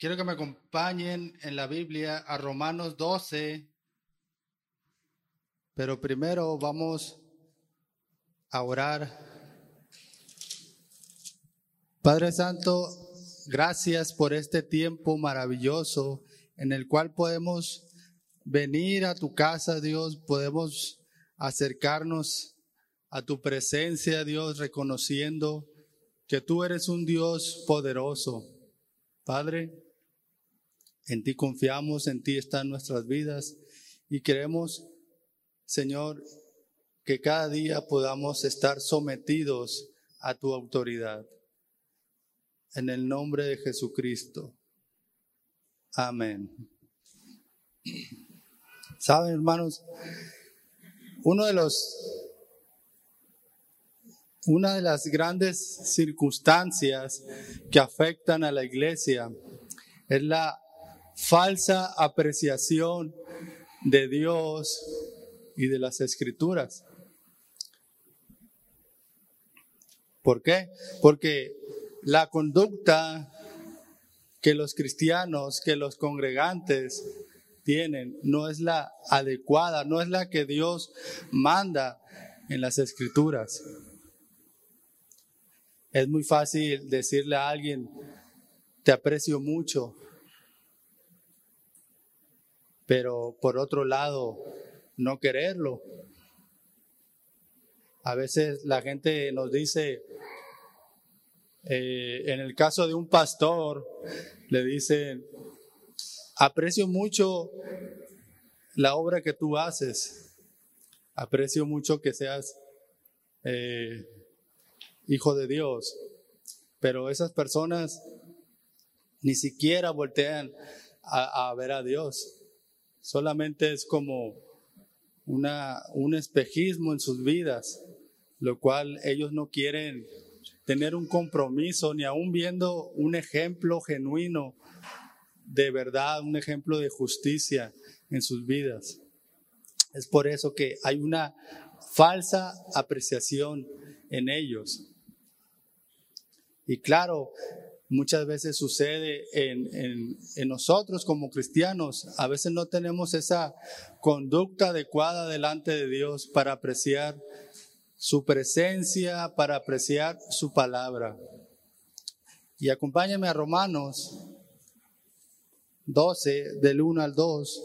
Quiero que me acompañen en la Biblia a Romanos 12, pero primero vamos a orar. Padre Santo, gracias por este tiempo maravilloso en el cual podemos venir a tu casa, Dios, podemos acercarnos a tu presencia, Dios, reconociendo que tú eres un Dios poderoso. Padre, en ti confiamos, en ti están nuestras vidas y queremos, Señor, que cada día podamos estar sometidos a tu autoridad. En el nombre de Jesucristo. Amén. Saben, hermanos, uno de los una de las grandes circunstancias que afectan a la iglesia es la falsa apreciación de Dios y de las escrituras. ¿Por qué? Porque la conducta que los cristianos, que los congregantes tienen, no es la adecuada, no es la que Dios manda en las escrituras. Es muy fácil decirle a alguien, te aprecio mucho, pero por otro lado, no quererlo. A veces la gente nos dice, eh, en el caso de un pastor, le dicen, aprecio mucho la obra que tú haces, aprecio mucho que seas eh, hijo de Dios, pero esas personas ni siquiera voltean a ver a Dios solamente es como una, un espejismo en sus vidas, lo cual ellos no quieren tener un compromiso, ni aún viendo un ejemplo genuino de verdad, un ejemplo de justicia en sus vidas. Es por eso que hay una falsa apreciación en ellos. Y claro, muchas veces sucede en, nosotros como cristianos. A veces no tenemos esa conducta adecuada delante de Dios para apreciar su presencia, para apreciar su palabra. Y acompáñame a Romanos 12, del 1 al 2.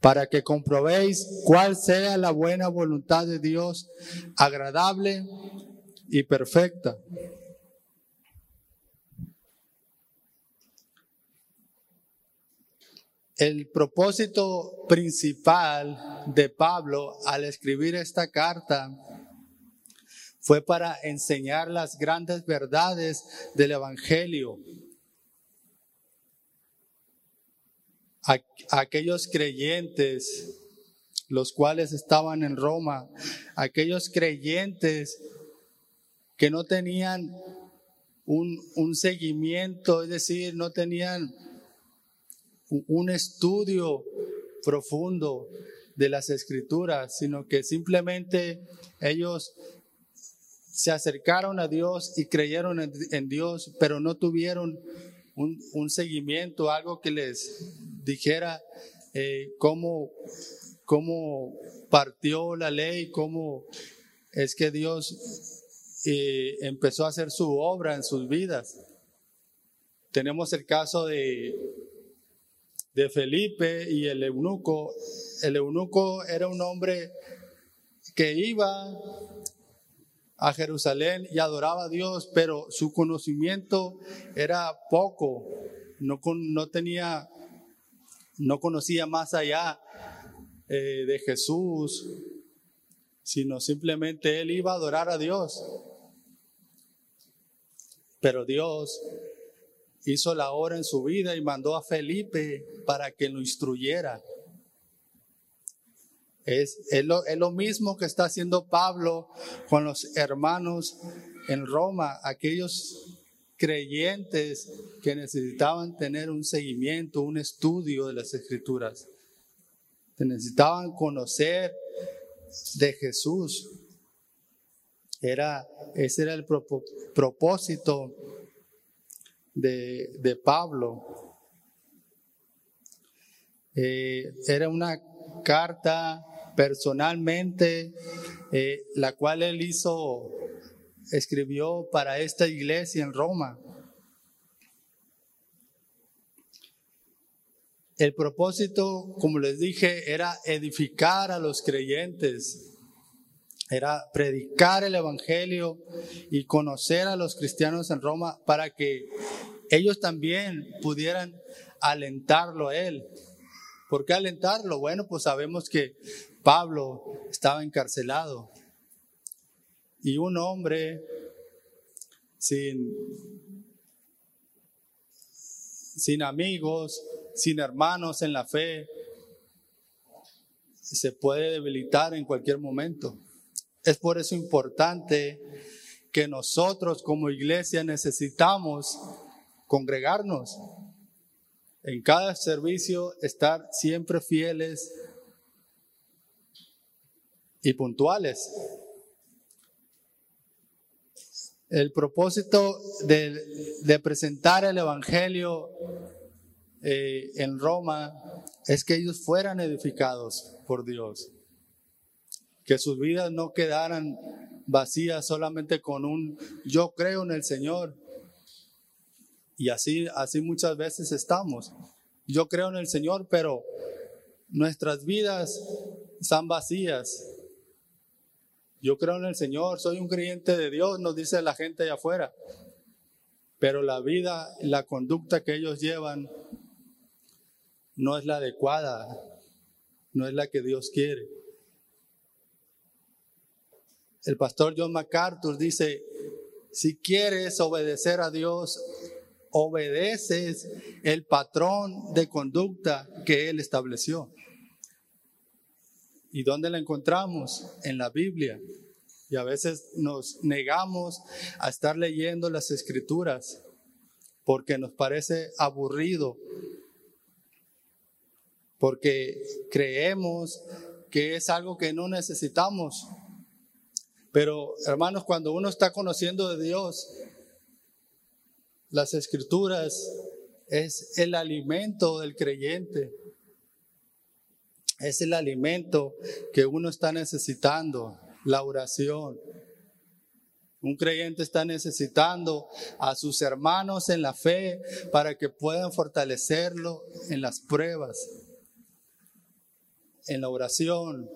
para que comprobéis cuál sea la buena voluntad de Dios, agradable y perfecta. El propósito principal de Pablo al escribir esta carta fue para enseñar las grandes verdades del Evangelio aquellos creyentes, los cuales estaban en Roma, aquellos creyentes que no tenían un, un seguimiento, es decir, no tenían un estudio profundo de las escrituras, sino que simplemente ellos se acercaron a Dios y creyeron en, Dios, pero no tuvieron un, un, seguimiento, algo que les dijera eh, cómo, cómo partió la ley, cómo es que Dios eh, empezó a hacer su obra en sus vidas. Tenemos el caso de, de Felipe y el eunuco. El eunuco era un hombre que iba a Jerusalén y adoraba a Dios, pero su conocimiento era poco, no, no tenía no conocía más allá eh, de Jesús, sino simplemente él iba a adorar a Dios. Pero Dios hizo la obra en su vida y mandó a Felipe para que lo instruyera. Es, lo, es, lo, mismo que está haciendo Pablo con los hermanos en Roma, aquellos creyentes que necesitaban tener un seguimiento, un estudio de las escrituras. necesitaban conocer de Jesús. Era, ese era el propósito de, de Pablo. Eh, era una carta personalmente, eh, la cual él hizo, escribió para esta iglesia en Roma. El propósito, como les dije, era edificar a los creyentes, era predicar el Evangelio y conocer a los cristianos en Roma para que ellos también pudieran alentarlo a él. ¿Por qué alentarlo? Bueno, pues sabemos que Pablo estaba encarcelado y un hombre sin, amigos, sin hermanos en la fe, se puede debilitar en cualquier momento. Es por eso importante que nosotros como iglesia necesitamos congregarnos. En cada servicio estar siempre fieles y puntuales. El propósito de, presentar el Evangelio eh, en Roma es que ellos fueran edificados por Dios, que sus vidas no quedaran vacías solamente con un yo creo en el Señor. Y así, así muchas veces estamos. Yo creo en el Señor, pero nuestras vidas están vacías. Yo creo en el Señor, soy un creyente de Dios, nos dice la gente allá afuera. Pero la vida, la conducta que ellos llevan no es la adecuada, no es la que Dios quiere. El pastor John MacArthur dice, si quieres obedecer a Dios, obedeces el patrón de conducta que Él estableció. ¿Y dónde la encontramos? En la Biblia. Y a veces nos negamos a estar leyendo las escrituras porque nos parece aburrido, porque creemos que es algo que no necesitamos. Pero hermanos, cuando uno está conociendo de Dios, las escrituras es el alimento del creyente. Es el alimento que uno está necesitando, la oración. Un creyente está necesitando a sus hermanos en la fe para que puedan fortalecerlo en las pruebas, en la oración.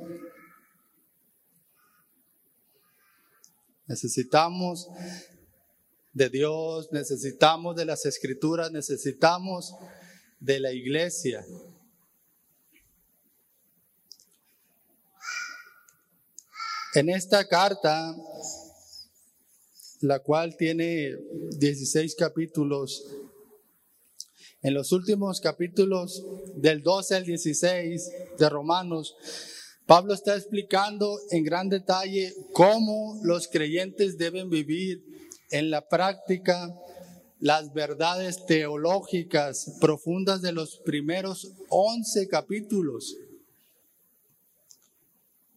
Necesitamos de Dios, necesitamos de las escrituras, necesitamos de la iglesia. En esta carta, la cual tiene 16 capítulos, en los últimos capítulos del 12 al 16 de Romanos, Pablo está explicando en gran detalle cómo los creyentes deben vivir en la práctica las verdades teológicas profundas de los primeros 11 capítulos.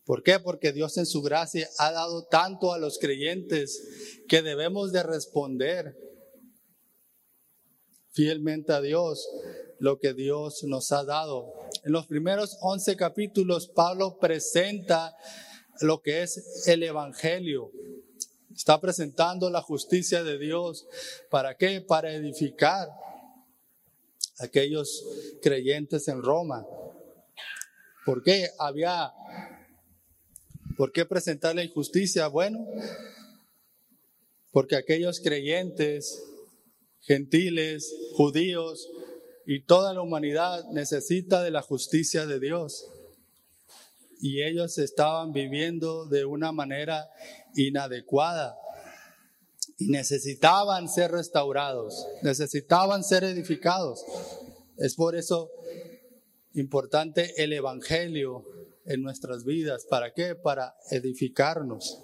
¿Por qué? Porque Dios en su gracia ha dado tanto a los creyentes que debemos de responder fielmente a Dios lo que Dios nos ha dado. En los primeros 11 capítulos, Pablo presenta lo que es el Evangelio. Está presentando la justicia de Dios. ¿Para qué? Para edificar a aquellos creyentes en Roma. ¿Por qué? Había ¿Por qué presentar la injusticia? Bueno, porque aquellos creyentes, gentiles, judíos y toda la humanidad necesita de la justicia de Dios. y ellos estaban viviendo de una manera inadecuada y necesitaban ser restaurados, necesitaban ser edificados. Es por eso importante el Evangelio en nuestras vidas. ¿Para qué? Para edificarnos.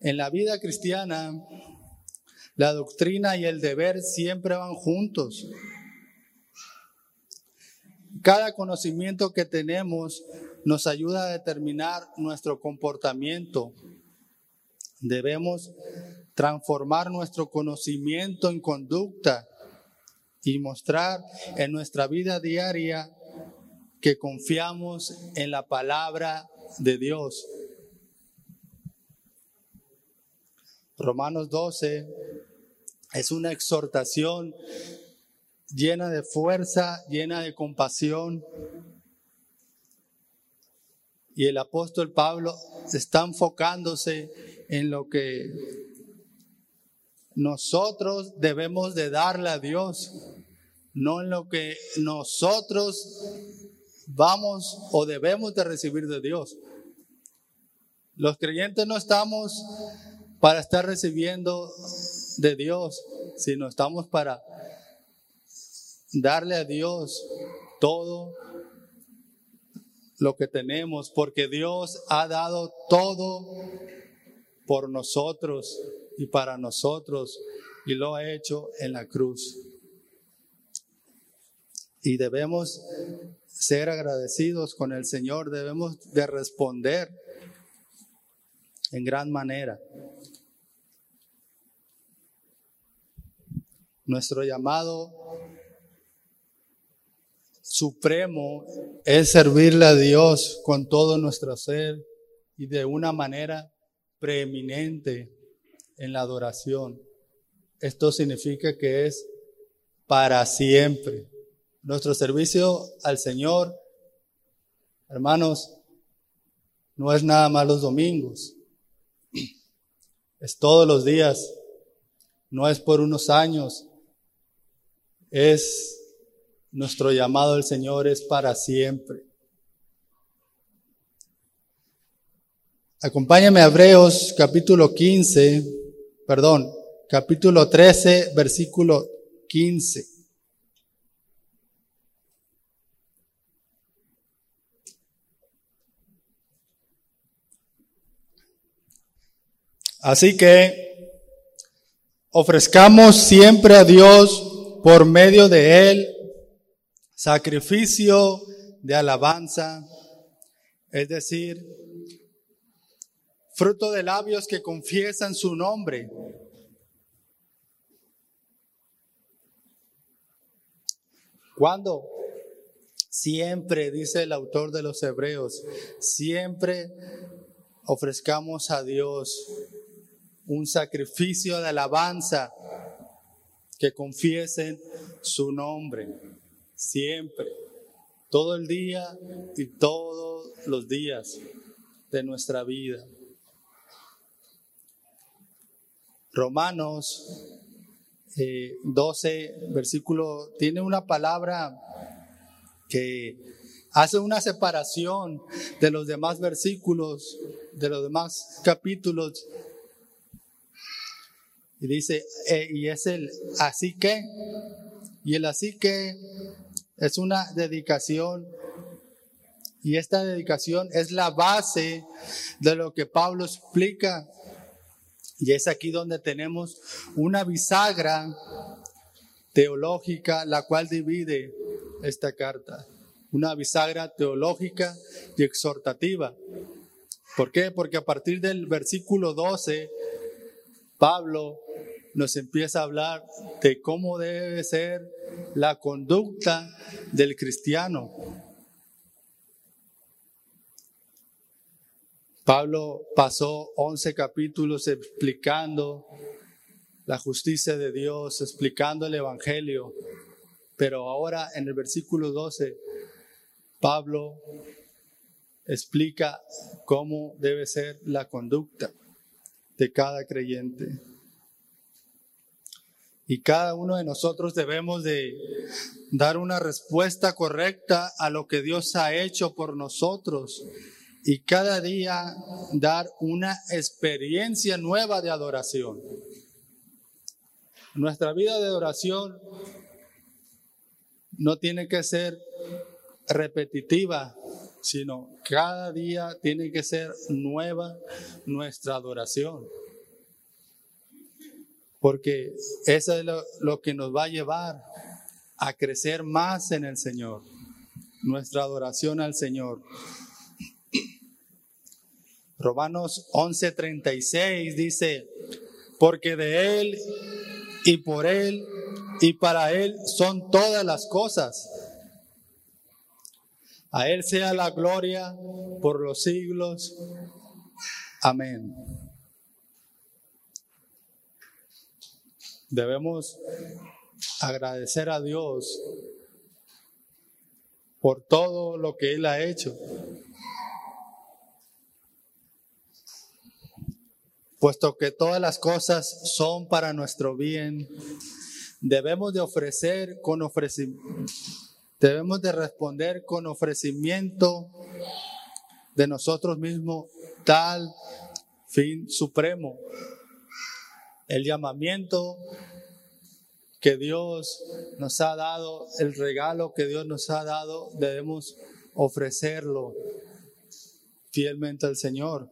En la vida cristiana, la doctrina y el deber siempre van juntos. Cada conocimiento que tenemos nos ayuda a determinar nuestro comportamiento. Debemos transformar nuestro conocimiento en conducta y mostrar en nuestra vida diaria que confiamos en la palabra de Dios. Romanos 12 es una exhortación llena de fuerza, llena de compasión. Y el apóstol Pablo está enfocándose en lo que nosotros debemos de darle a Dios, no en lo que nosotros vamos o debemos de recibir de Dios. Los creyentes no estamos para estar recibiendo de Dios, sino estamos para darle a Dios todo lo que tenemos, porque Dios ha dado todo por nosotros y para nosotros y lo ha hecho en la cruz. Y debemos ser agradecidos con el Señor, debemos de responder en gran manera. Nuestro llamado supremo es servirle a Dios con todo nuestro ser y de una manera preeminente en la adoración. Esto significa que es para siempre. Nuestro servicio al Señor, hermanos, no es nada más los domingos, es todos los días, no es por unos años, es nuestro llamado al Señor es para siempre. Acompáñame a Hebreos capítulo 15, perdón, capítulo 13, versículo 15. Así que ofrezcamos siempre a Dios por medio de Él sacrificio de alabanza, es decir, fruto de labios que confiesan su nombre. Cuando siempre, dice el autor de los Hebreos, siempre ofrezcamos a Dios un sacrificio de alabanza que confiesen su nombre siempre, todo el día y todos los días de nuestra vida. Romanos 12, eh, versículo, tiene una palabra que hace una separación de los demás versículos, de los demás capítulos. Y dice, eh, y es el así que, y el así que es una dedicación y esta dedicación es la base de lo que Pablo explica. Y es aquí donde tenemos una bisagra teológica, la cual divide esta carta. Una bisagra teológica y exhortativa. ¿Por qué? Porque a partir del versículo 12, Pablo nos empieza a hablar de cómo debe ser la conducta del cristiano. Pablo pasó 11 capítulos explicando la justicia de Dios, explicando el Evangelio, pero ahora en el versículo 12, Pablo explica cómo debe ser la conducta de cada creyente. Y cada uno de nosotros debemos de dar una respuesta correcta a lo que Dios ha hecho por nosotros y cada día dar una experiencia nueva de adoración. Nuestra vida de adoración no tiene que ser repetitiva, sino cada día tiene que ser nueva nuestra adoración porque eso es lo, que nos va a llevar a crecer más en el Señor, nuestra adoración al Señor. Romanos 11:36 dice, porque de Él y por Él y para Él son todas las cosas. A Él sea la gloria por los siglos. Amén. Debemos agradecer a Dios por todo lo que Él ha hecho. Puesto que todas las cosas son para nuestro bien, debemos de ofrecer con ofrecimiento, debemos de responder con ofrecimiento de nosotros mismos tal fin supremo el llamamiento que Dios nos ha dado, el regalo que Dios nos ha dado, debemos ofrecerlo fielmente al Señor.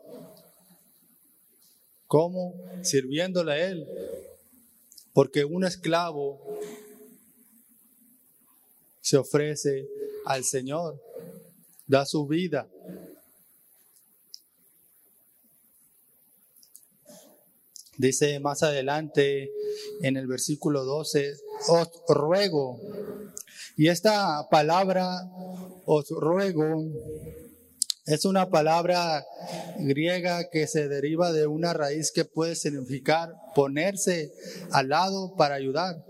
¿Cómo? Sirviéndole a Él. Porque un esclavo se ofrece al Señor, da su vida Dice más adelante en el versículo 12, os ruego. Y esta palabra, os ruego, es una palabra griega que se deriva de una raíz que puede significar ponerse al lado para ayudar.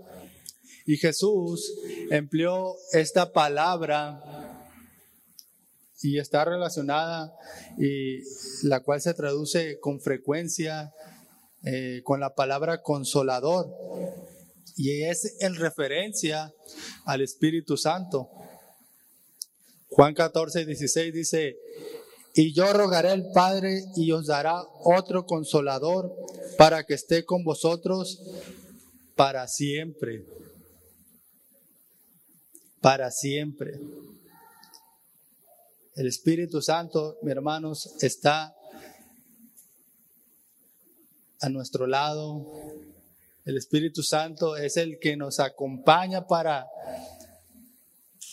Y Jesús empleó esta palabra y está relacionada y la cual se traduce con frecuencia eh, con la palabra consolador y es en referencia al Espíritu Santo. Juan 14, 16 dice, y yo rogaré al Padre y os dará otro consolador para que esté con vosotros para siempre. Para siempre. El Espíritu Santo, mis hermanos, está a nuestro lado. El Espíritu Santo es el que nos acompaña para,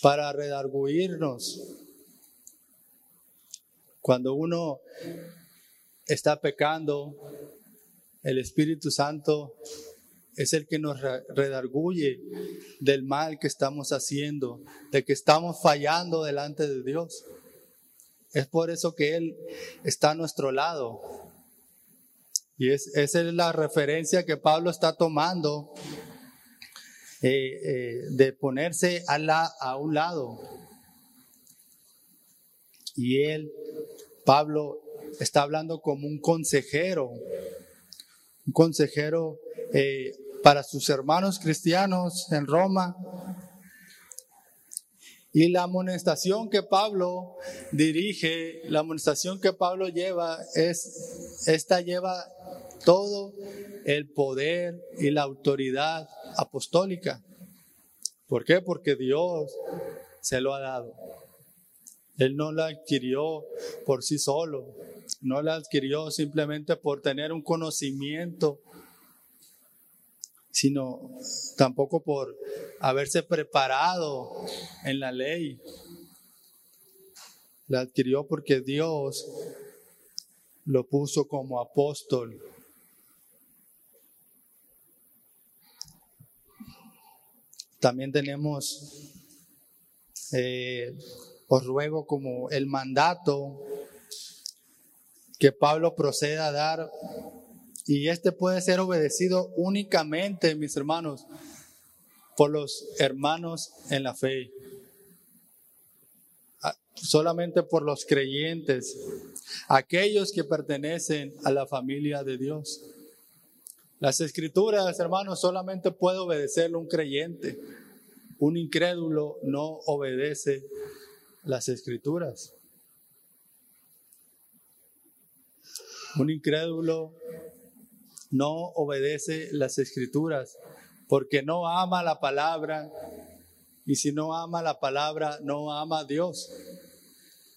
para redarguirnos. Cuando uno está pecando, el Espíritu Santo es el que nos redarguye del mal que estamos haciendo, de que estamos fallando delante de Dios. Es por eso que Él está a nuestro lado. Y es, esa es la referencia que Pablo está tomando eh, eh, de ponerse a, la, a un lado. Y él, Pablo, está hablando como un consejero, un consejero eh, para sus hermanos cristianos en Roma. Y la amonestación que Pablo dirige, la amonestación que Pablo lleva, es, esta lleva todo el poder y la autoridad apostólica. ¿Por qué? Porque Dios se lo ha dado. Él no la adquirió por sí solo, no la adquirió simplemente por tener un conocimiento, sino tampoco por haberse preparado en la ley. La adquirió porque Dios lo puso como apóstol. También tenemos, eh, os ruego como el mandato que Pablo proceda a dar, y este puede ser obedecido únicamente, mis hermanos, por los hermanos en la fe, ah, solamente por los creyentes, aquellos que pertenecen a la familia de Dios. Las escrituras, hermanos, solamente puede obedecerlo un creyente. Un incrédulo no obedece las escrituras. Un incrédulo no obedece las escrituras porque no ama la palabra y si no ama la palabra no ama a Dios.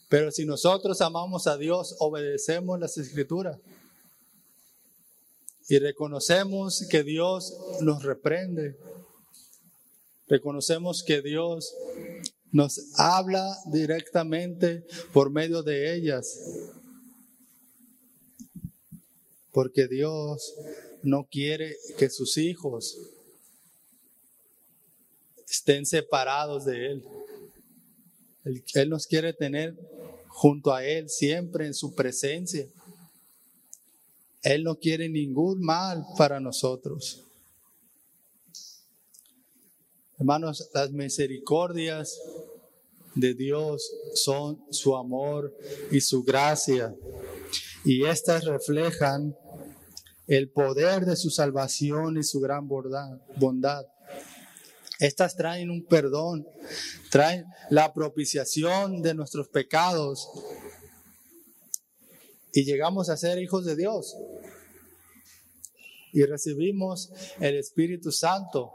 Pero si nosotros amamos a Dios, obedecemos las escrituras y reconocemos que Dios nos reprende. Reconocemos que Dios nos habla directamente por medio de ellas. Porque Dios no quiere que sus hijos estén separados de Él. Él, nos quiere tener junto a Él siempre en su presencia. Él no quiere ningún mal para nosotros. Hermanos, las misericordias de Dios son su amor y su gracia. Y estas reflejan el poder de su salvación y su gran bondad. Estas traen un perdón, traen la propiciación de nuestros pecados y llegamos a ser hijos de Dios. Y recibimos el Espíritu Santo.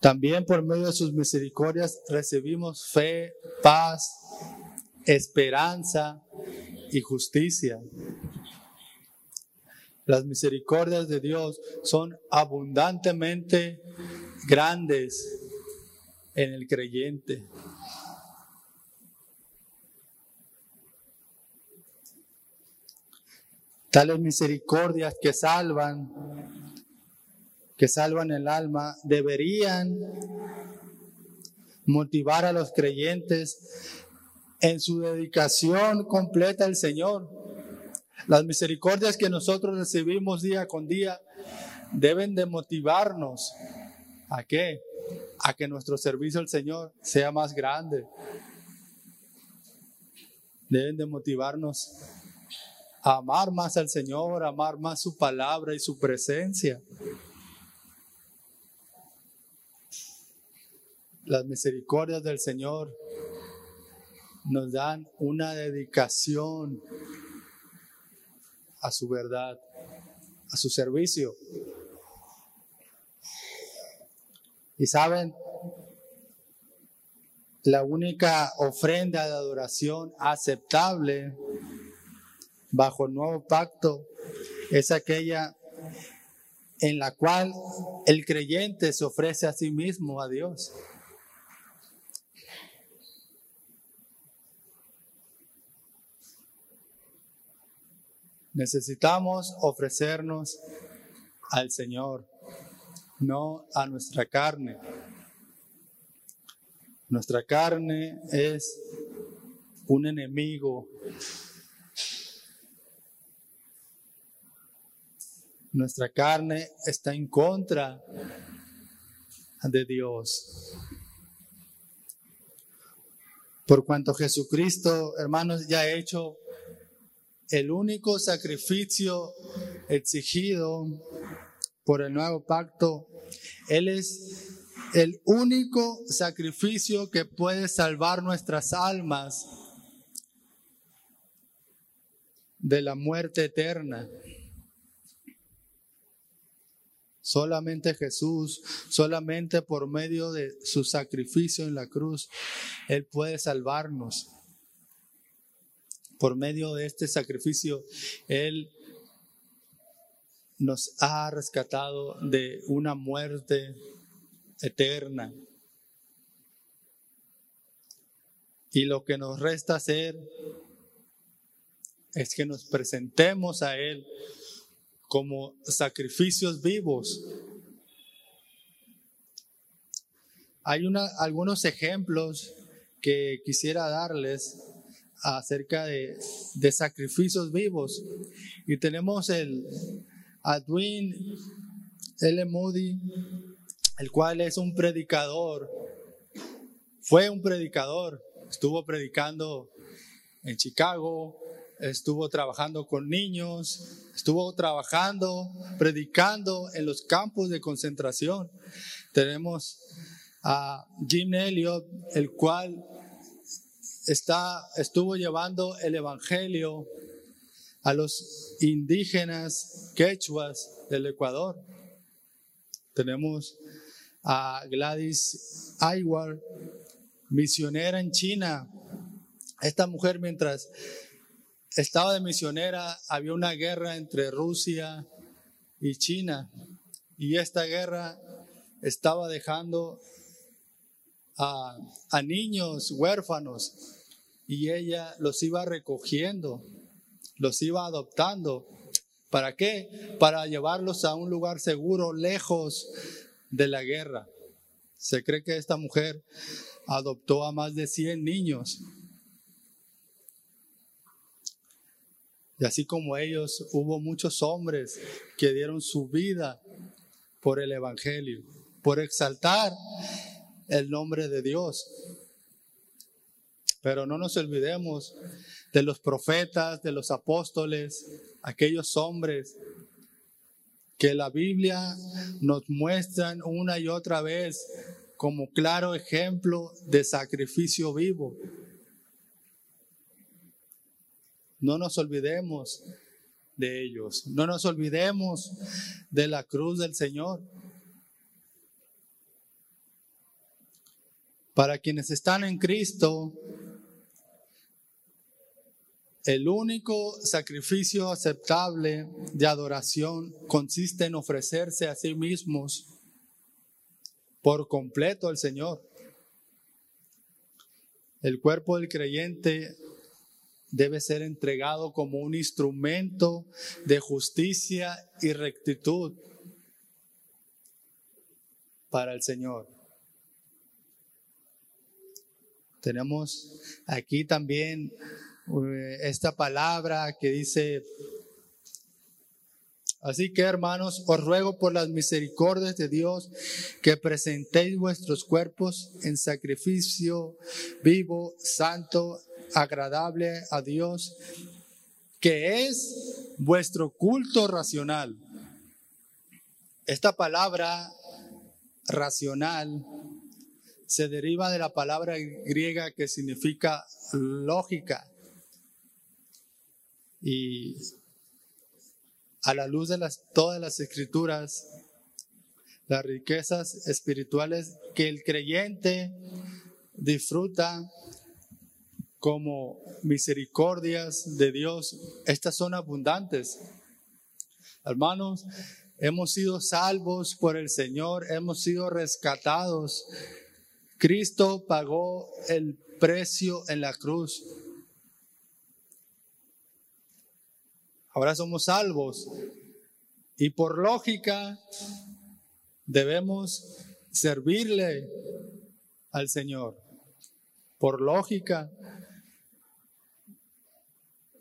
También por medio de sus misericordias recibimos fe, paz, esperanza y justicia. Las misericordias de Dios son abundantemente grandes en el creyente. Tales misericordias que salvan, que salvan el alma, deberían motivar a los creyentes en su dedicación completa al Señor. Las misericordias que nosotros recibimos día con día deben de motivarnos. ¿A qué? A que nuestro servicio al Señor sea más grande. Deben de motivarnos a amar más al Señor, a amar más su palabra y su presencia. Las misericordias del Señor nos dan una dedicación a su verdad, a su servicio. Y saben, la única ofrenda de adoración aceptable bajo el nuevo pacto es aquella en la cual el creyente se ofrece a sí mismo a Dios. Necesitamos ofrecernos al Señor, no a nuestra carne. Nuestra carne es un enemigo. Nuestra carne está en contra de Dios. Por cuanto Jesucristo, hermanos, ya ha hecho el único sacrificio exigido por el nuevo pacto. Él es el único sacrificio que puede salvar nuestras almas de la muerte eterna. Solamente Jesús, solamente por medio de su sacrificio en la cruz, Él puede salvarnos por medio de este sacrificio, Él nos ha rescatado de una muerte eterna. Y lo que nos resta hacer es que nos presentemos a Él como sacrificios vivos. Hay una, algunos ejemplos que quisiera darles acerca de, sacrificios vivos. Y tenemos el Adwin L. Moody, el cual es un predicador. Fue un predicador. Estuvo predicando en Chicago, estuvo trabajando con niños, estuvo trabajando, predicando en los campos de concentración. Tenemos a Jim Elliot, el cual está, estuvo llevando el Evangelio a los indígenas quechuas del Ecuador. Tenemos a Gladys Aywar, misionera en China. Esta mujer mientras estaba de misionera había una guerra entre Rusia y China y esta guerra estaba dejando a, a niños huérfanos y ella los iba recogiendo, los iba adoptando. ¿Para qué? Para llevarlos a un lugar seguro, lejos de la guerra. Se cree que esta mujer adoptó a más de 100 niños. Y así como ellos, hubo muchos hombres que dieron su vida por el Evangelio, por exaltar el nombre de Dios. Pero no nos olvidemos de los profetas, de los apóstoles, aquellos hombres que la Biblia nos muestran una y otra vez como claro ejemplo de sacrificio vivo. No nos olvidemos de ellos, no nos olvidemos de la cruz del Señor. Para quienes están en Cristo, el único sacrificio aceptable de adoración consiste en ofrecerse a sí mismos por completo al Señor. El cuerpo del creyente debe ser entregado como un instrumento de justicia y rectitud para el Señor. Tenemos aquí también esta palabra que dice, así que hermanos, os ruego por las misericordias de Dios que presentéis vuestros cuerpos en sacrificio vivo, santo, agradable a Dios, que es vuestro culto racional. Esta palabra racional se deriva de la palabra griega que significa lógica. Y a la luz de las, todas las escrituras, las riquezas espirituales que el creyente disfruta como misericordias de Dios, estas son abundantes. Hermanos, hemos sido salvos por el Señor, hemos sido rescatados. Cristo pagó el precio en la cruz. Ahora somos salvos y por lógica debemos servirle al Señor. Por lógica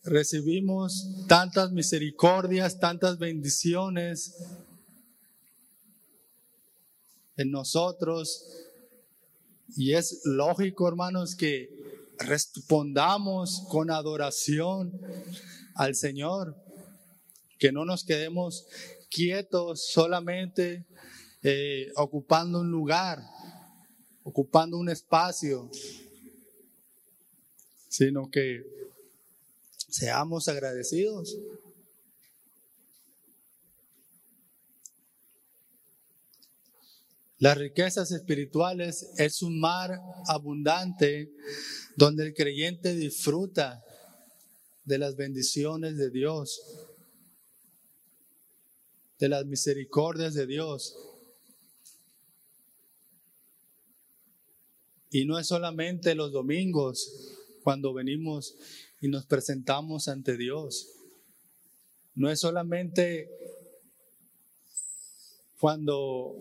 recibimos tantas misericordias, tantas bendiciones en nosotros. Y es lógico, hermanos, que respondamos con adoración al Señor, que no nos quedemos quietos solamente eh, ocupando un lugar, ocupando un espacio, sino que Seamos agradecidos. Las riquezas espirituales es un mar abundante donde el creyente disfruta de las bendiciones de Dios, de las misericordias de Dios. Y no es solamente los domingos cuando venimos y nos presentamos ante Dios. No es solamente cuando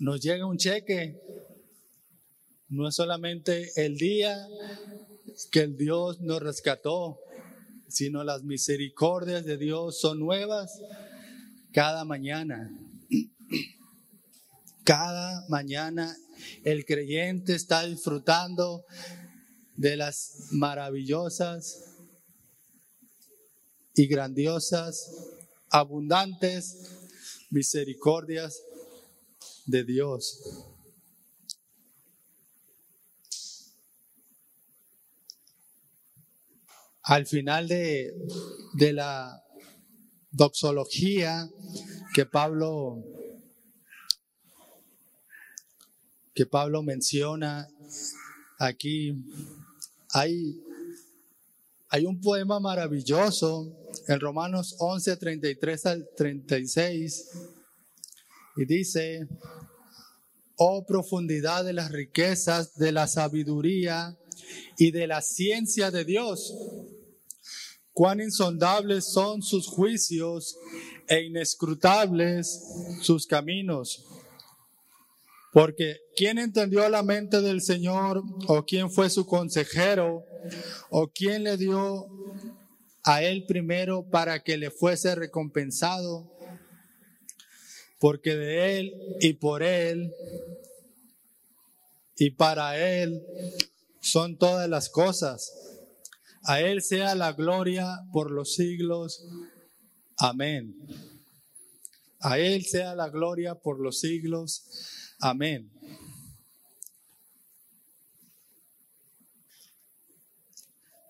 nos llega un cheque, no es solamente el día que el Dios nos rescató, sino las misericordias de Dios son nuevas cada mañana. Cada mañana el creyente está disfrutando de las maravillosas y grandiosas, abundantes misericordias de Dios. Al final de, de la doxología que Pablo que Pablo menciona aquí. Hay hay un poema maravilloso en Romanos 11, 33 al 36 y dice, oh profundidad de las riquezas, de la sabiduría y de la ciencia de Dios, cuán insondables son sus juicios e inescrutables sus caminos. Porque ¿quién entendió la mente del Señor o quién fue su consejero o quién le dio a él primero para que le fuese recompensado? Porque de él y por él y para él son todas las cosas. A él sea la gloria por los siglos. Amén. A él sea la gloria por los siglos. Amén.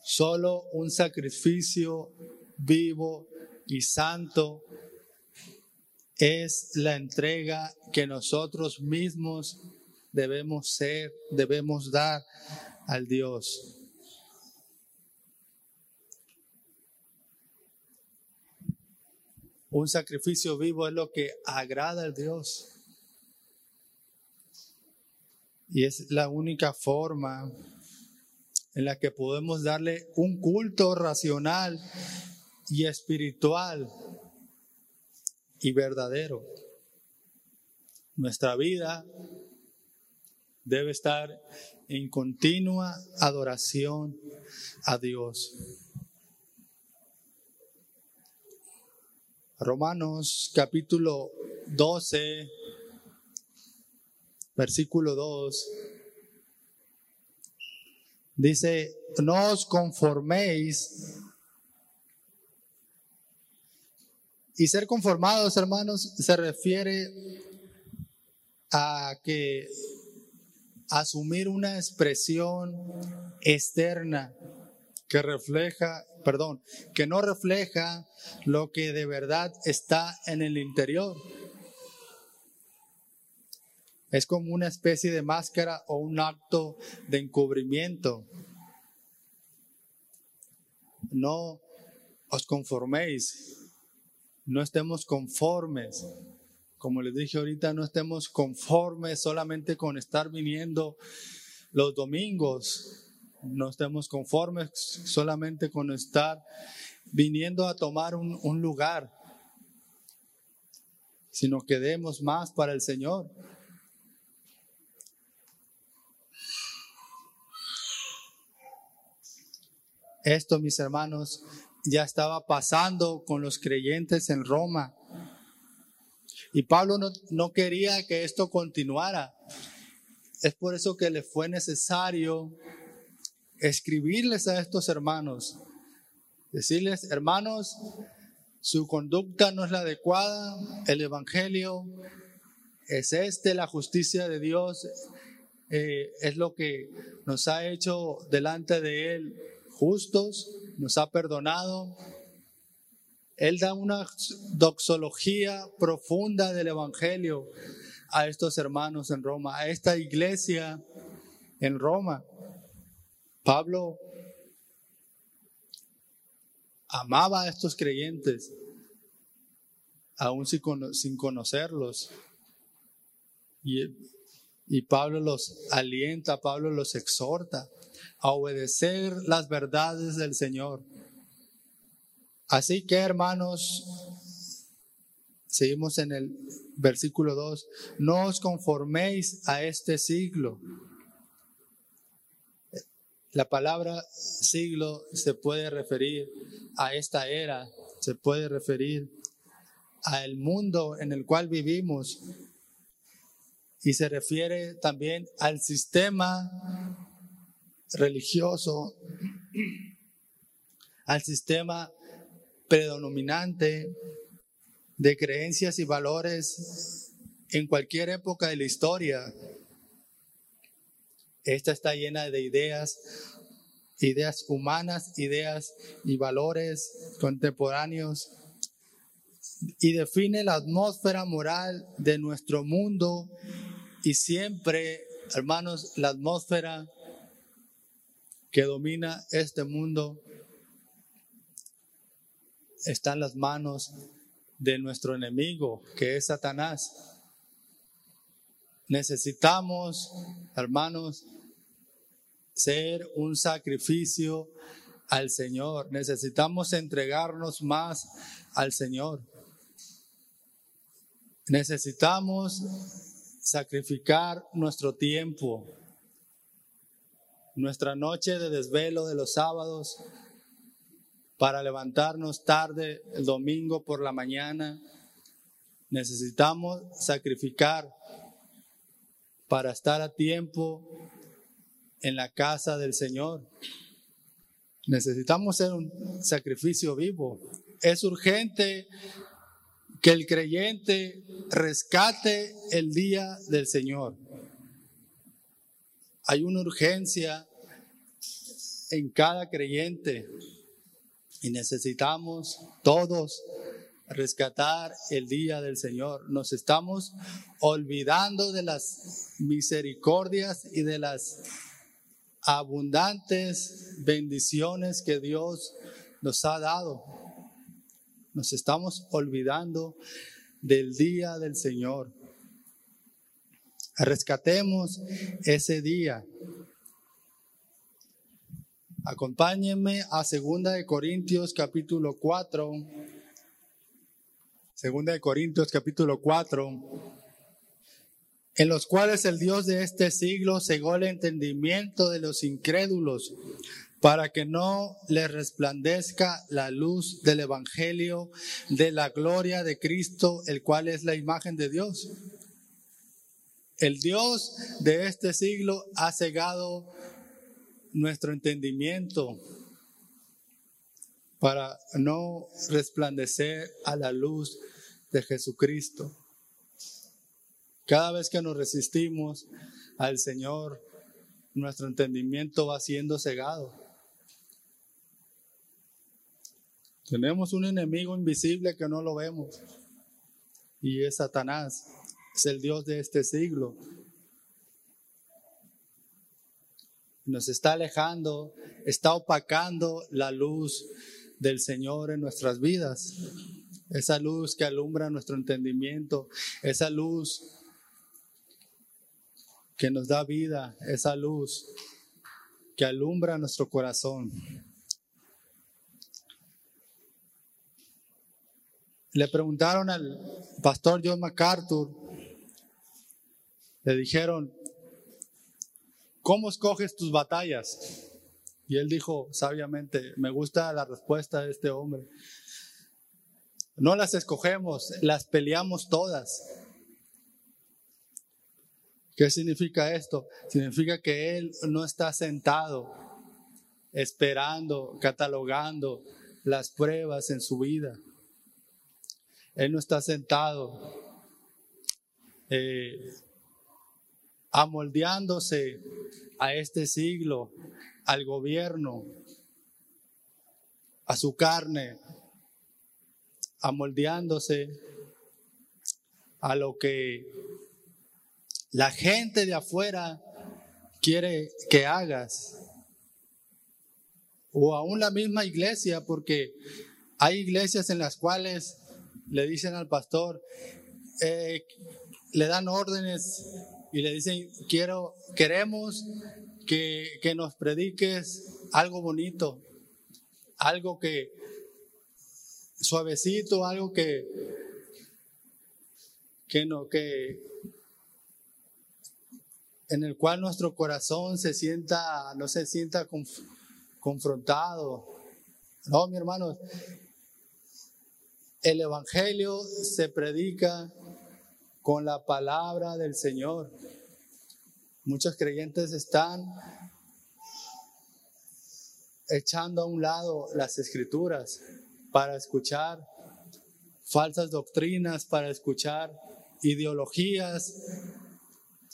Solo un sacrificio vivo y santo es la entrega que nosotros mismos debemos ser, debemos dar al Dios. Un sacrificio vivo es lo que agrada al Dios. Y es la única forma en la que podemos darle un culto racional y espiritual y verdadero. Nuestra vida debe estar en continua adoración a Dios. Romanos capítulo 12 versículo 2, dice, no os conforméis. Y ser conformados, hermanos, se refiere a que asumir una expresión externa que refleja, perdón, que no refleja lo que de verdad está en el interior. Es como una especie de máscara o un acto de encubrimiento. No os conforméis, no estemos conformes. Como les dije ahorita, no estemos conformes solamente con estar viniendo los domingos. No estemos conformes solamente con estar viniendo a tomar un, un lugar, sino que demos más para el Señor. Esto, mis hermanos, ya estaba pasando con los creyentes en Roma. Y Pablo no, quería que esto continuara. Es por eso que le fue necesario escribirles a estos hermanos, decirles, hermanos, su conducta no es la adecuada, el Evangelio es este, la justicia de Dios eh, es lo que nos ha hecho delante de Él justos, nos ha perdonado. Él da una doxología profunda del Evangelio a estos hermanos en Roma, a esta iglesia en Roma. Pablo amaba a estos creyentes, aún sin conocerlos. Y, y Pablo los alienta, Pablo los exhorta a obedecer las verdades del Señor. Así que, hermanos, seguimos en el versículo 2, no os conforméis a este siglo. La palabra siglo se puede referir a esta era, se puede referir al mundo en el cual vivimos y se refiere también al sistema religioso, al sistema predominante de creencias y valores en cualquier época de la historia. Esta está llena de ideas, ideas humanas, ideas y valores contemporáneos y define la atmósfera moral de nuestro mundo y siempre, hermanos, la atmósfera que domina este mundo está en las manos de nuestro enemigo, que es Satanás. Necesitamos, hermanos, ser un sacrificio al Señor. Necesitamos entregarnos más al Señor. Necesitamos sacrificar nuestro tiempo, nuestra noche de desvelo de los sábados, para levantarnos tarde el domingo por la mañana. Necesitamos sacrificar para estar a tiempo en la casa del Señor. Necesitamos ser un sacrificio vivo. Es urgente que el creyente rescate el día del Señor. Hay una urgencia en cada creyente y necesitamos todos rescatar el día del Señor. Nos estamos olvidando de las misericordias y de las abundantes bendiciones que Dios nos ha dado. Nos estamos olvidando del día del Señor. Rescatemos ese día. Acompáñenme a Segunda de Corintios capítulo 4. Segunda de Corintios capítulo 4 en los cuales el Dios de este siglo cegó el entendimiento de los incrédulos para que no les resplandezca la luz del Evangelio de la gloria de Cristo, el cual es la imagen de Dios. El Dios de este siglo ha cegado nuestro entendimiento para no resplandecer a la luz de Jesucristo. Cada vez que nos resistimos al Señor, nuestro entendimiento va siendo cegado. Tenemos un enemigo invisible que no lo vemos y es Satanás, es el Dios de este siglo. Nos está alejando, está opacando la luz del Señor en nuestras vidas. Esa luz que alumbra nuestro entendimiento, esa luz que nos da vida, esa luz que alumbra nuestro corazón. Le preguntaron al pastor John MacArthur, le dijeron, ¿cómo escoges tus batallas? Y él dijo sabiamente, me gusta la respuesta de este hombre. No las escogemos, las peleamos todas. ¿Qué significa esto? Significa que Él no está sentado esperando, catalogando las pruebas en su vida. Él no está sentado eh, amoldeándose a este siglo, al gobierno, a su carne, amoldeándose a lo que la gente de afuera quiere que hagas. O aún la misma iglesia, porque hay iglesias en las cuales le dicen al pastor, eh, le dan órdenes y le dicen, quiero, queremos que, que nos prediques algo bonito, algo que suavecito, algo que, que no, que, en el cual nuestro corazón se sienta, no se sienta confrontado. No, mi hermano, el Evangelio se predica con la palabra del Señor. Muchos creyentes están echando a un lado las escrituras, para escuchar falsas doctrinas, para escuchar ideologías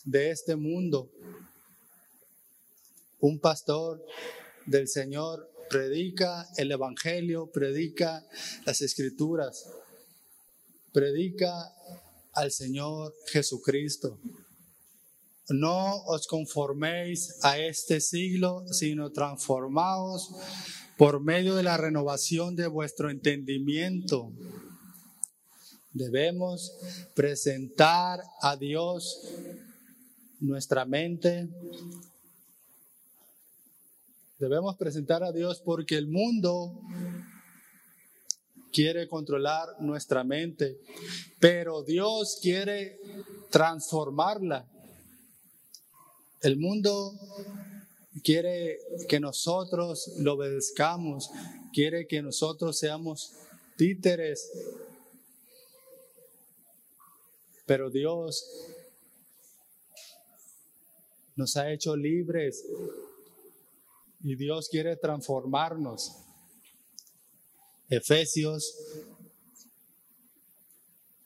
de este mundo. Un pastor del Señor predica el Evangelio, predica las Escrituras, predica al Señor Jesucristo. No os conforméis a este siglo, sino transformaos por medio de la renovación de vuestro entendimiento. Debemos presentar a Dios nuestra mente. Debemos presentar a Dios porque el mundo quiere controlar nuestra mente, pero Dios quiere transformarla. El mundo quiere que nosotros lo obedezcamos, quiere que nosotros seamos títeres, pero Dios nos ha hecho libres y Dios quiere transformarnos. Efesios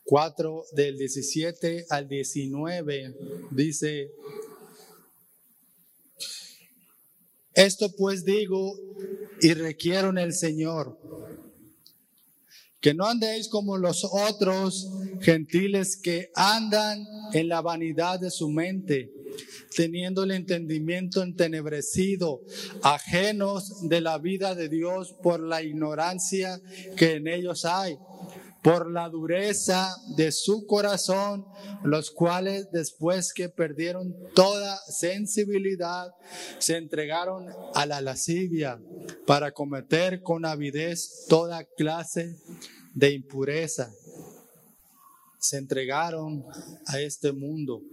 4 del 17 al 19 dice, esto pues digo y requiero en el Señor, que no andéis como los otros gentiles que andan en la vanidad de su mente teniendo el entendimiento entenebrecido, ajenos de la vida de Dios por la ignorancia que en ellos hay, por la dureza de su corazón, los cuales después que perdieron toda sensibilidad, se entregaron a la lascivia para cometer con avidez toda clase de impureza. Se entregaron a este mundo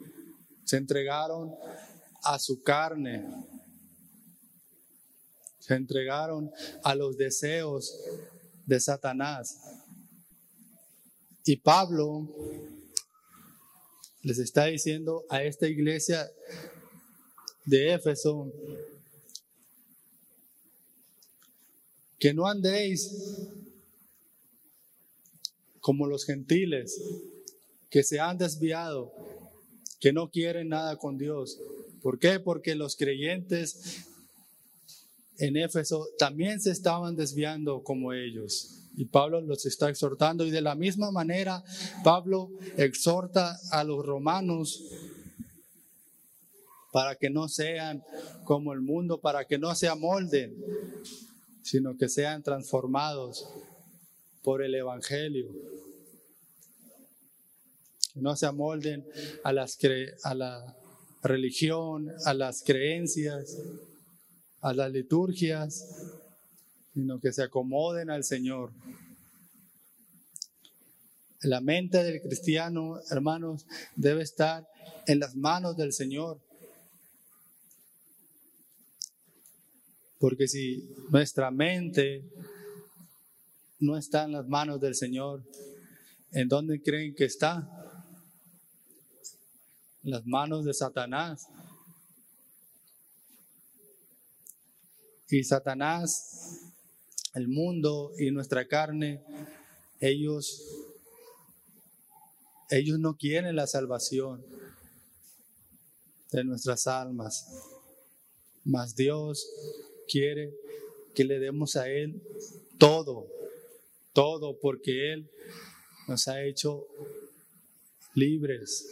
se entregaron a su carne. Se entregaron a los deseos de Satanás. Y Pablo les está diciendo a esta iglesia de Éfeso que no andéis como los gentiles que se han desviado que no quieren nada con Dios. ¿Por qué? Porque los creyentes en Éfeso también se estaban desviando como ellos. Y Pablo los está exhortando. Y de la misma manera, Pablo exhorta a los romanos para que no sean como el mundo, para que no se amolden, sino que sean transformados por el Evangelio no se amolden a, las a la religión, a las creencias, a las liturgias, sino que se acomoden al Señor. La mente del cristiano, hermanos, debe estar en las manos del Señor. Porque si nuestra mente no está en las manos del Señor, ¿en dónde creen que está? las manos de Satanás. Y Satanás, el mundo y nuestra carne, ellos, ellos no quieren la salvación de nuestras almas, mas Dios quiere que le demos a Él todo, todo, porque Él nos ha hecho libres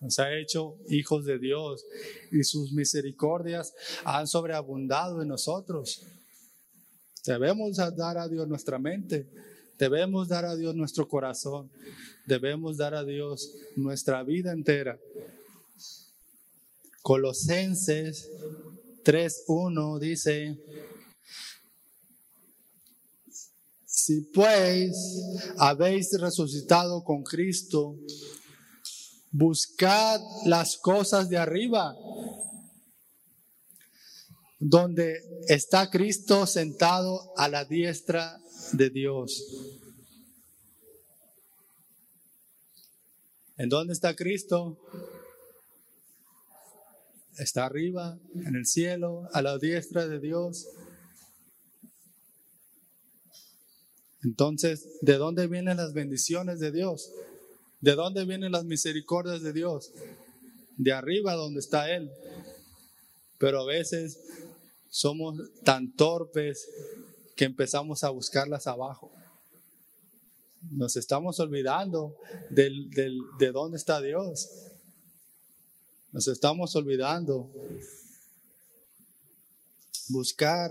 nos ha hecho hijos de Dios y sus misericordias han sobreabundado en nosotros. Debemos dar a Dios nuestra mente, debemos dar a Dios nuestro corazón, debemos dar a Dios nuestra vida entera. Colosenses 3.1 dice, si pues habéis resucitado con Cristo, Buscad las cosas de arriba, donde está Cristo sentado a la diestra de Dios. ¿En dónde está Cristo? Está arriba, en el cielo, a la diestra de Dios. Entonces, ¿de dónde vienen las bendiciones de Dios? ¿De dónde vienen las misericordias de Dios? De arriba donde está Él. Pero a veces somos tan torpes que empezamos a buscarlas abajo. Nos estamos olvidando del, de dónde está Dios. Nos estamos olvidando buscar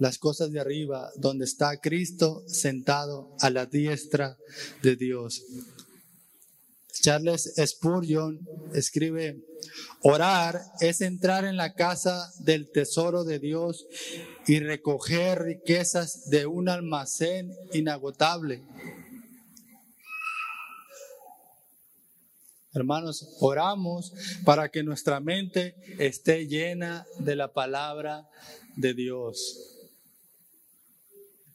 las cosas de arriba, donde está Cristo sentado a la diestra de Dios. Charles Spurgeon escribe, orar es entrar en la casa del tesoro de Dios y recoger riquezas de un almacén inagotable. Hermanos, oramos para que nuestra mente esté llena de la palabra de Dios.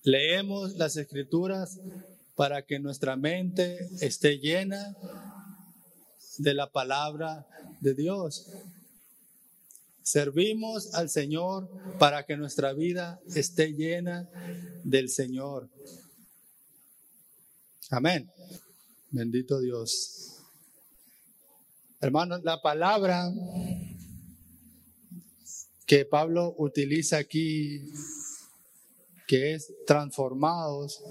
Leemos las escrituras para que nuestra mente esté llena de la palabra de Dios. Servimos al Señor para que nuestra vida esté llena del Señor. Amén. Bendito Dios. Hermanos, la palabra que Pablo utiliza aquí, que es transformados,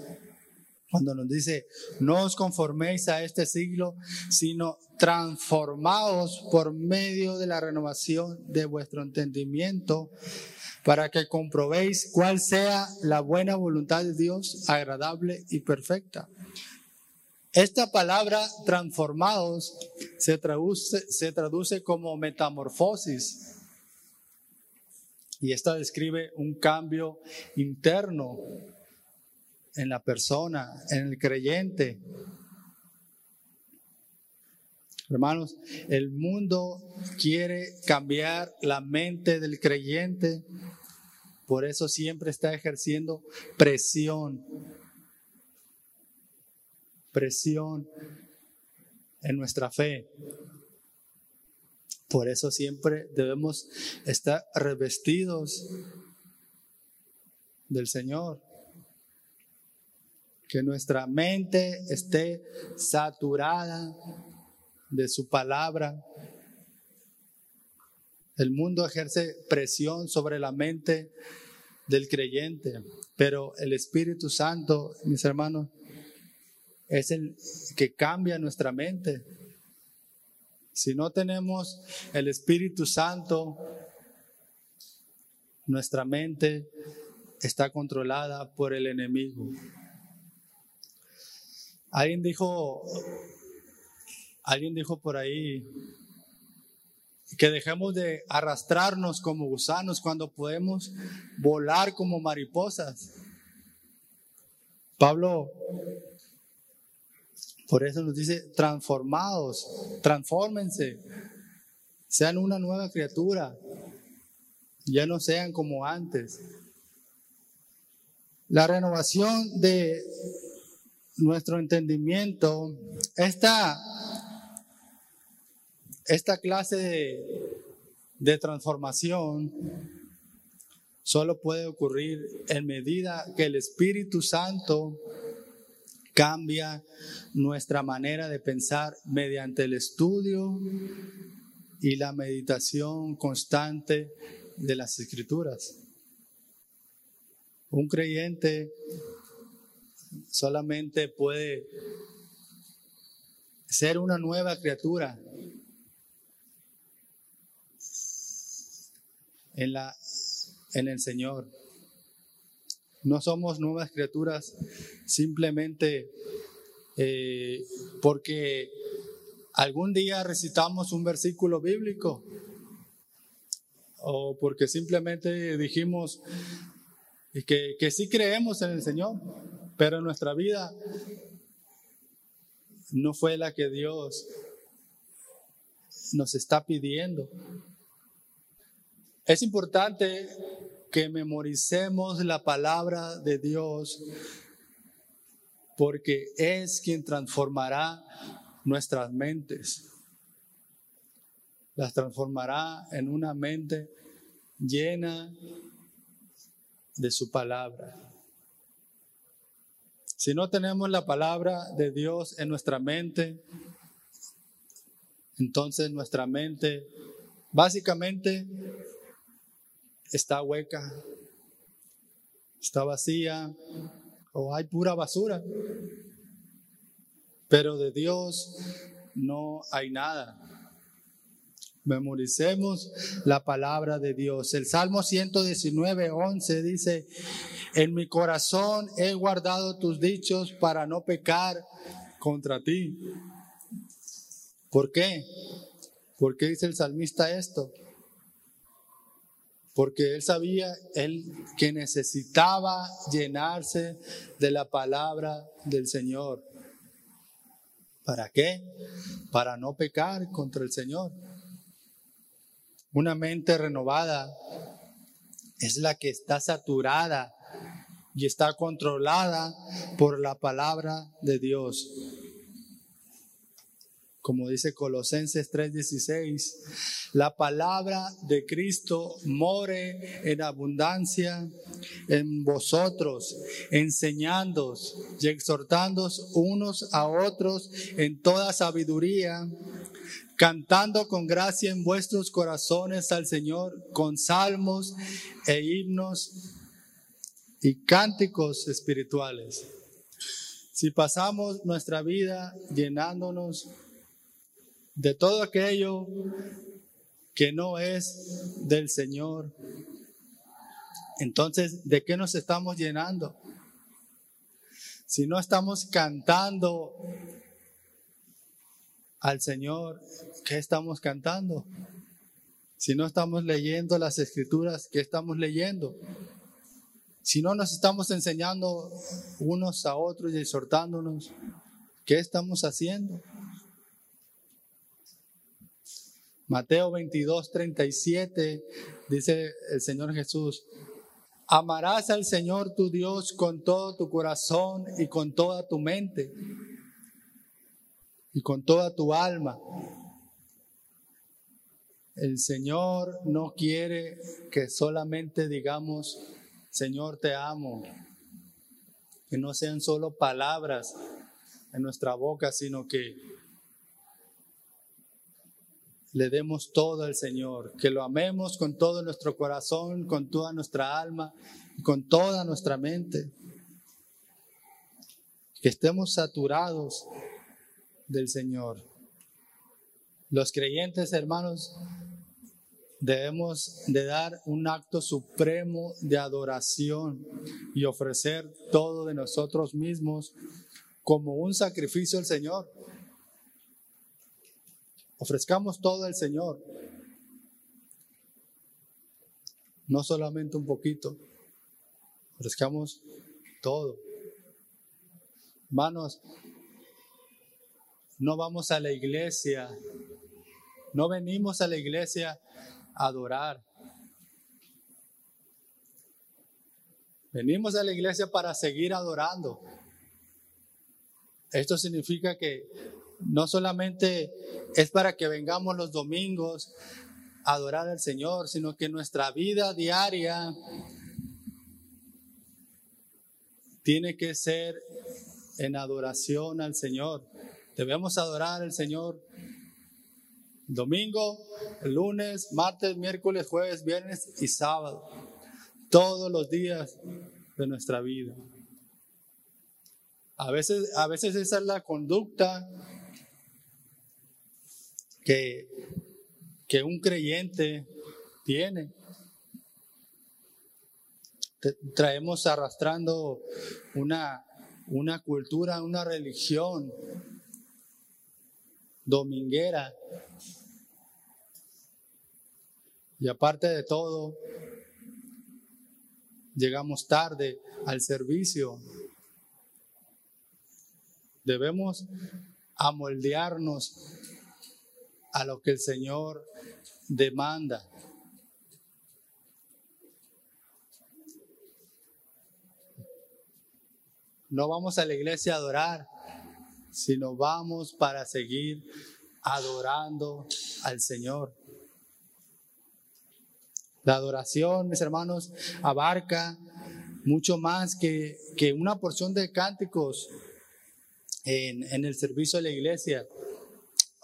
cuando nos dice, no os conforméis a este siglo, sino transformados por medio de la renovación de vuestro entendimiento, para que comprobéis cuál sea la buena voluntad de Dios, agradable y perfecta. Esta palabra transformados se traduce, se traduce como metamorfosis. Y esta describe un cambio interno en la persona, en el creyente. Hermanos, el mundo quiere cambiar la mente del creyente, por eso siempre está ejerciendo presión presión en nuestra fe. Por eso siempre debemos estar revestidos del Señor. Que nuestra mente esté saturada de su palabra. El mundo ejerce presión sobre la mente del creyente, pero el Espíritu Santo, mis hermanos, es el que cambia nuestra mente. Si no tenemos el Espíritu Santo, nuestra mente está controlada por el enemigo. Alguien dijo, alguien dijo por ahí que dejemos de arrastrarnos como gusanos cuando podemos volar como mariposas. Pablo por eso nos dice, transformados, transfórmense, sean una nueva criatura, ya no sean como antes. La renovación de nuestro entendimiento, esta, esta clase de, de transformación solo puede ocurrir en medida que el Espíritu Santo cambia nuestra manera de pensar mediante el estudio y la meditación constante de las escrituras. Un creyente solamente puede ser una nueva criatura en, la, en el Señor. No somos nuevas criaturas simplemente eh, porque algún día recitamos un versículo bíblico o porque simplemente dijimos que, que sí creemos en el Señor, pero nuestra vida no fue la que Dios nos está pidiendo. Es importante que memoricemos la palabra de Dios, porque es quien transformará nuestras mentes. Las transformará en una mente llena de su palabra. Si no tenemos la palabra de Dios en nuestra mente, entonces nuestra mente básicamente está hueca, está vacía o hay pura basura. Pero de Dios no hay nada. Memoricemos la palabra de Dios. El Salmo 119, 11 dice, en mi corazón he guardado tus dichos para no pecar contra ti. ¿Por qué? ¿Por qué dice el salmista esto? Porque él sabía él que necesitaba llenarse de la palabra del Señor. ¿Para qué? Para no pecar contra el Señor. Una mente renovada es la que está saturada y está controlada por la palabra de Dios. Como dice Colosenses 3:16, la palabra de Cristo more en abundancia en vosotros, enseñándoos y exhortándoos unos a otros en toda sabiduría cantando con gracia en vuestros corazones al Señor con salmos e himnos y cánticos espirituales. Si pasamos nuestra vida llenándonos de todo aquello que no es del Señor, entonces, ¿de qué nos estamos llenando? Si no estamos cantando al Señor, ¿qué estamos cantando? Si no estamos leyendo las escrituras, ¿qué estamos leyendo? Si no nos estamos enseñando unos a otros y exhortándonos, ¿qué estamos haciendo? Mateo 22, 37 dice el Señor Jesús, amarás al Señor tu Dios con todo tu corazón y con toda tu mente y con toda tu alma. El Señor no quiere que solamente digamos, Señor, te amo, que no sean solo palabras en nuestra boca, sino que le demos todo al Señor, que lo amemos con todo nuestro corazón, con toda nuestra alma, con toda nuestra mente, que estemos saturados del Señor. Los creyentes, hermanos, debemos de dar un acto supremo de adoración y ofrecer todo de nosotros mismos como un sacrificio al Señor. Ofrezcamos todo al Señor. No solamente un poquito, ofrezcamos todo. Hermanos, no vamos a la iglesia, no venimos a la iglesia a adorar. Venimos a la iglesia para seguir adorando. Esto significa que no solamente es para que vengamos los domingos a adorar al Señor, sino que nuestra vida diaria tiene que ser en adoración al Señor. Debemos adorar al Señor domingo, lunes, martes, miércoles, jueves, viernes y sábado. Todos los días de nuestra vida. A veces, a veces esa es la conducta que, que un creyente tiene. Traemos arrastrando una, una cultura, una religión dominguera. Y aparte de todo, llegamos tarde al servicio. Debemos amoldearnos a lo que el Señor demanda. No vamos a la iglesia a adorar, sino vamos para seguir adorando al Señor. La adoración, mis hermanos, abarca mucho más que, que una porción de cánticos en, en el servicio de la iglesia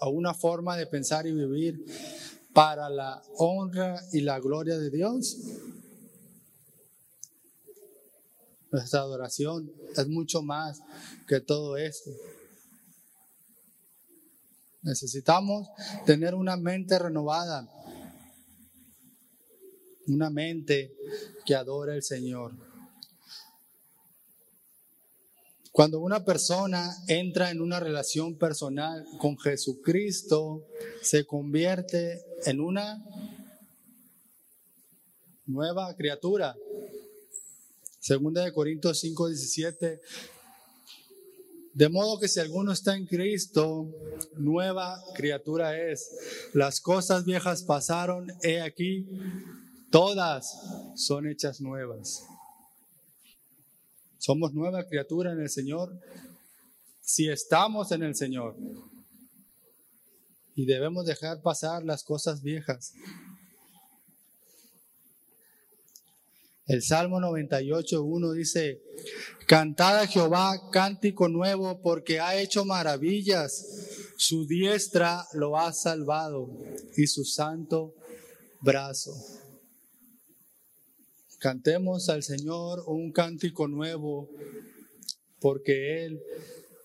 o una forma de pensar y vivir para la honra y la gloria de Dios. Nuestra adoración es mucho más que todo esto. Necesitamos tener una mente renovada, una mente que adore al Señor. Cuando una persona entra en una relación personal con Jesucristo, se convierte en una nueva criatura. Segunda de Corintios 5, 17. De modo que si alguno está en Cristo, nueva criatura es. Las cosas viejas pasaron, he aquí, todas son hechas nuevas. Somos nueva criatura en el Señor si estamos en el Señor. Y debemos dejar pasar las cosas viejas. El Salmo 98, 1 dice, Cantad a Jehová cántico nuevo porque ha hecho maravillas. Su diestra lo ha salvado y su santo brazo. Cantemos al Señor un cántico nuevo, porque Él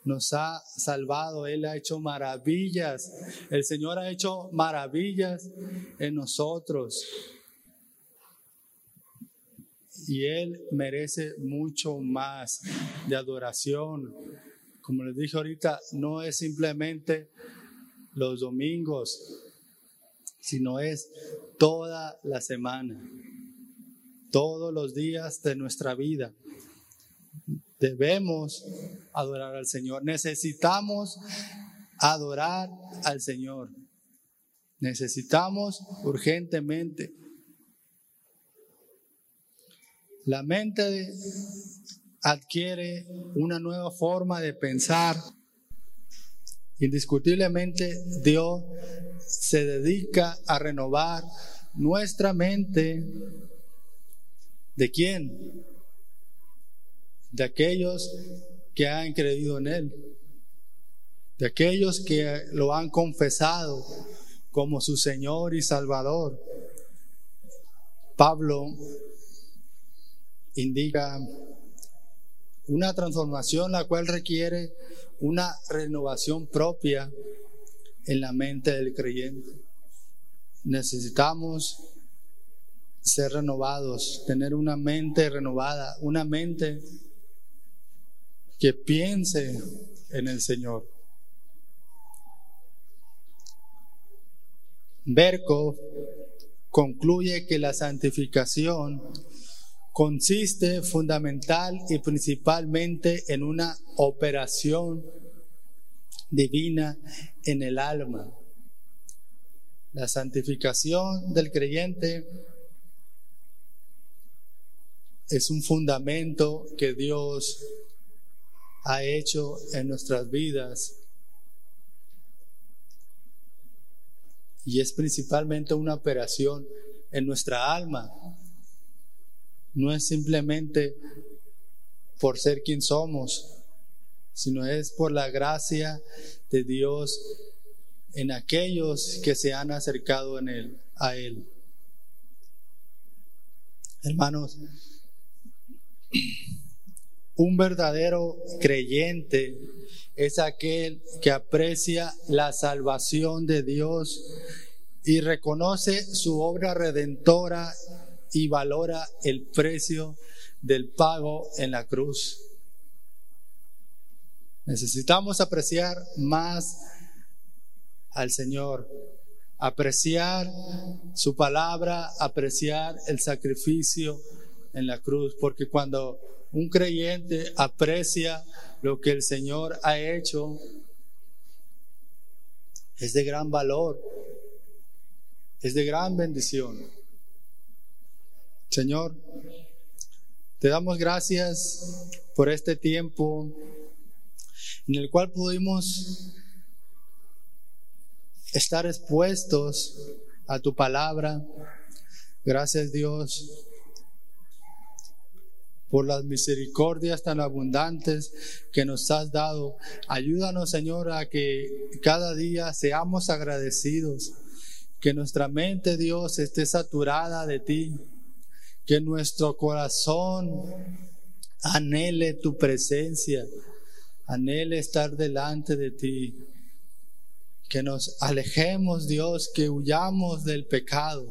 nos ha salvado, Él ha hecho maravillas, el Señor ha hecho maravillas en nosotros. Y Él merece mucho más de adoración. Como les dije ahorita, no es simplemente los domingos, sino es toda la semana todos los días de nuestra vida. Debemos adorar al Señor. Necesitamos adorar al Señor. Necesitamos urgentemente. La mente adquiere una nueva forma de pensar. Indiscutiblemente Dios se dedica a renovar nuestra mente ¿De quién? De aquellos que han creído en Él, de aquellos que lo han confesado como su Señor y Salvador. Pablo indica una transformación la cual requiere una renovación propia en la mente del creyente. Necesitamos ser renovados, tener una mente renovada, una mente que piense en el Señor. Berkov concluye que la santificación consiste fundamental y principalmente en una operación divina en el alma. La santificación del creyente es un fundamento que Dios ha hecho en nuestras vidas y es principalmente una operación en nuestra alma. No es simplemente por ser quien somos, sino es por la gracia de Dios en aquellos que se han acercado en él, a Él. Hermanos, un verdadero creyente es aquel que aprecia la salvación de Dios y reconoce su obra redentora y valora el precio del pago en la cruz. Necesitamos apreciar más al Señor, apreciar su palabra, apreciar el sacrificio en la cruz, porque cuando un creyente aprecia lo que el Señor ha hecho, es de gran valor, es de gran bendición. Señor, te damos gracias por este tiempo en el cual pudimos estar expuestos a tu palabra. Gracias Dios por las misericordias tan abundantes que nos has dado. Ayúdanos, Señor, a que cada día seamos agradecidos, que nuestra mente, Dios, esté saturada de ti, que nuestro corazón anhele tu presencia, anhele estar delante de ti, que nos alejemos, Dios, que huyamos del pecado.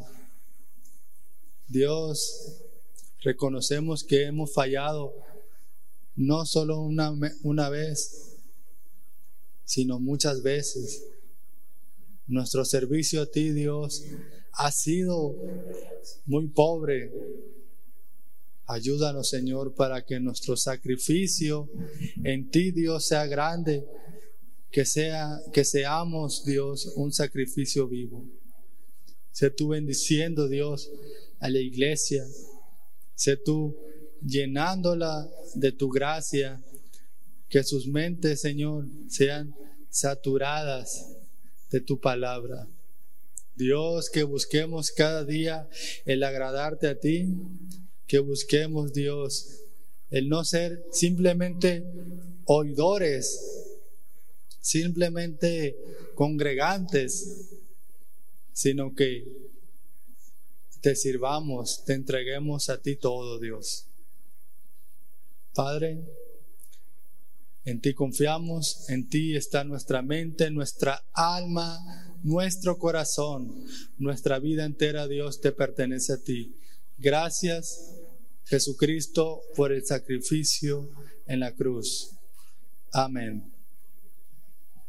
Dios, Reconocemos que hemos fallado no solo una, una vez, sino muchas veces. Nuestro servicio a ti, Dios, ha sido muy pobre. Ayúdanos, Señor, para que nuestro sacrificio en ti, Dios, sea grande, que, sea, que seamos, Dios, un sacrificio vivo. Sé tú bendiciendo, Dios, a la iglesia, Sé tú llenándola de tu gracia, que sus mentes, Señor, sean saturadas de tu palabra. Dios, que busquemos cada día el agradarte a ti, que busquemos, Dios, el no ser simplemente oidores, simplemente congregantes, sino que te sirvamos, te entreguemos a ti todo, Dios. Padre, en ti confiamos, en ti está nuestra mente, nuestra alma, nuestro corazón, nuestra vida entera, Dios, te pertenece a ti. Gracias, Jesucristo, por el sacrificio en la cruz. Amén.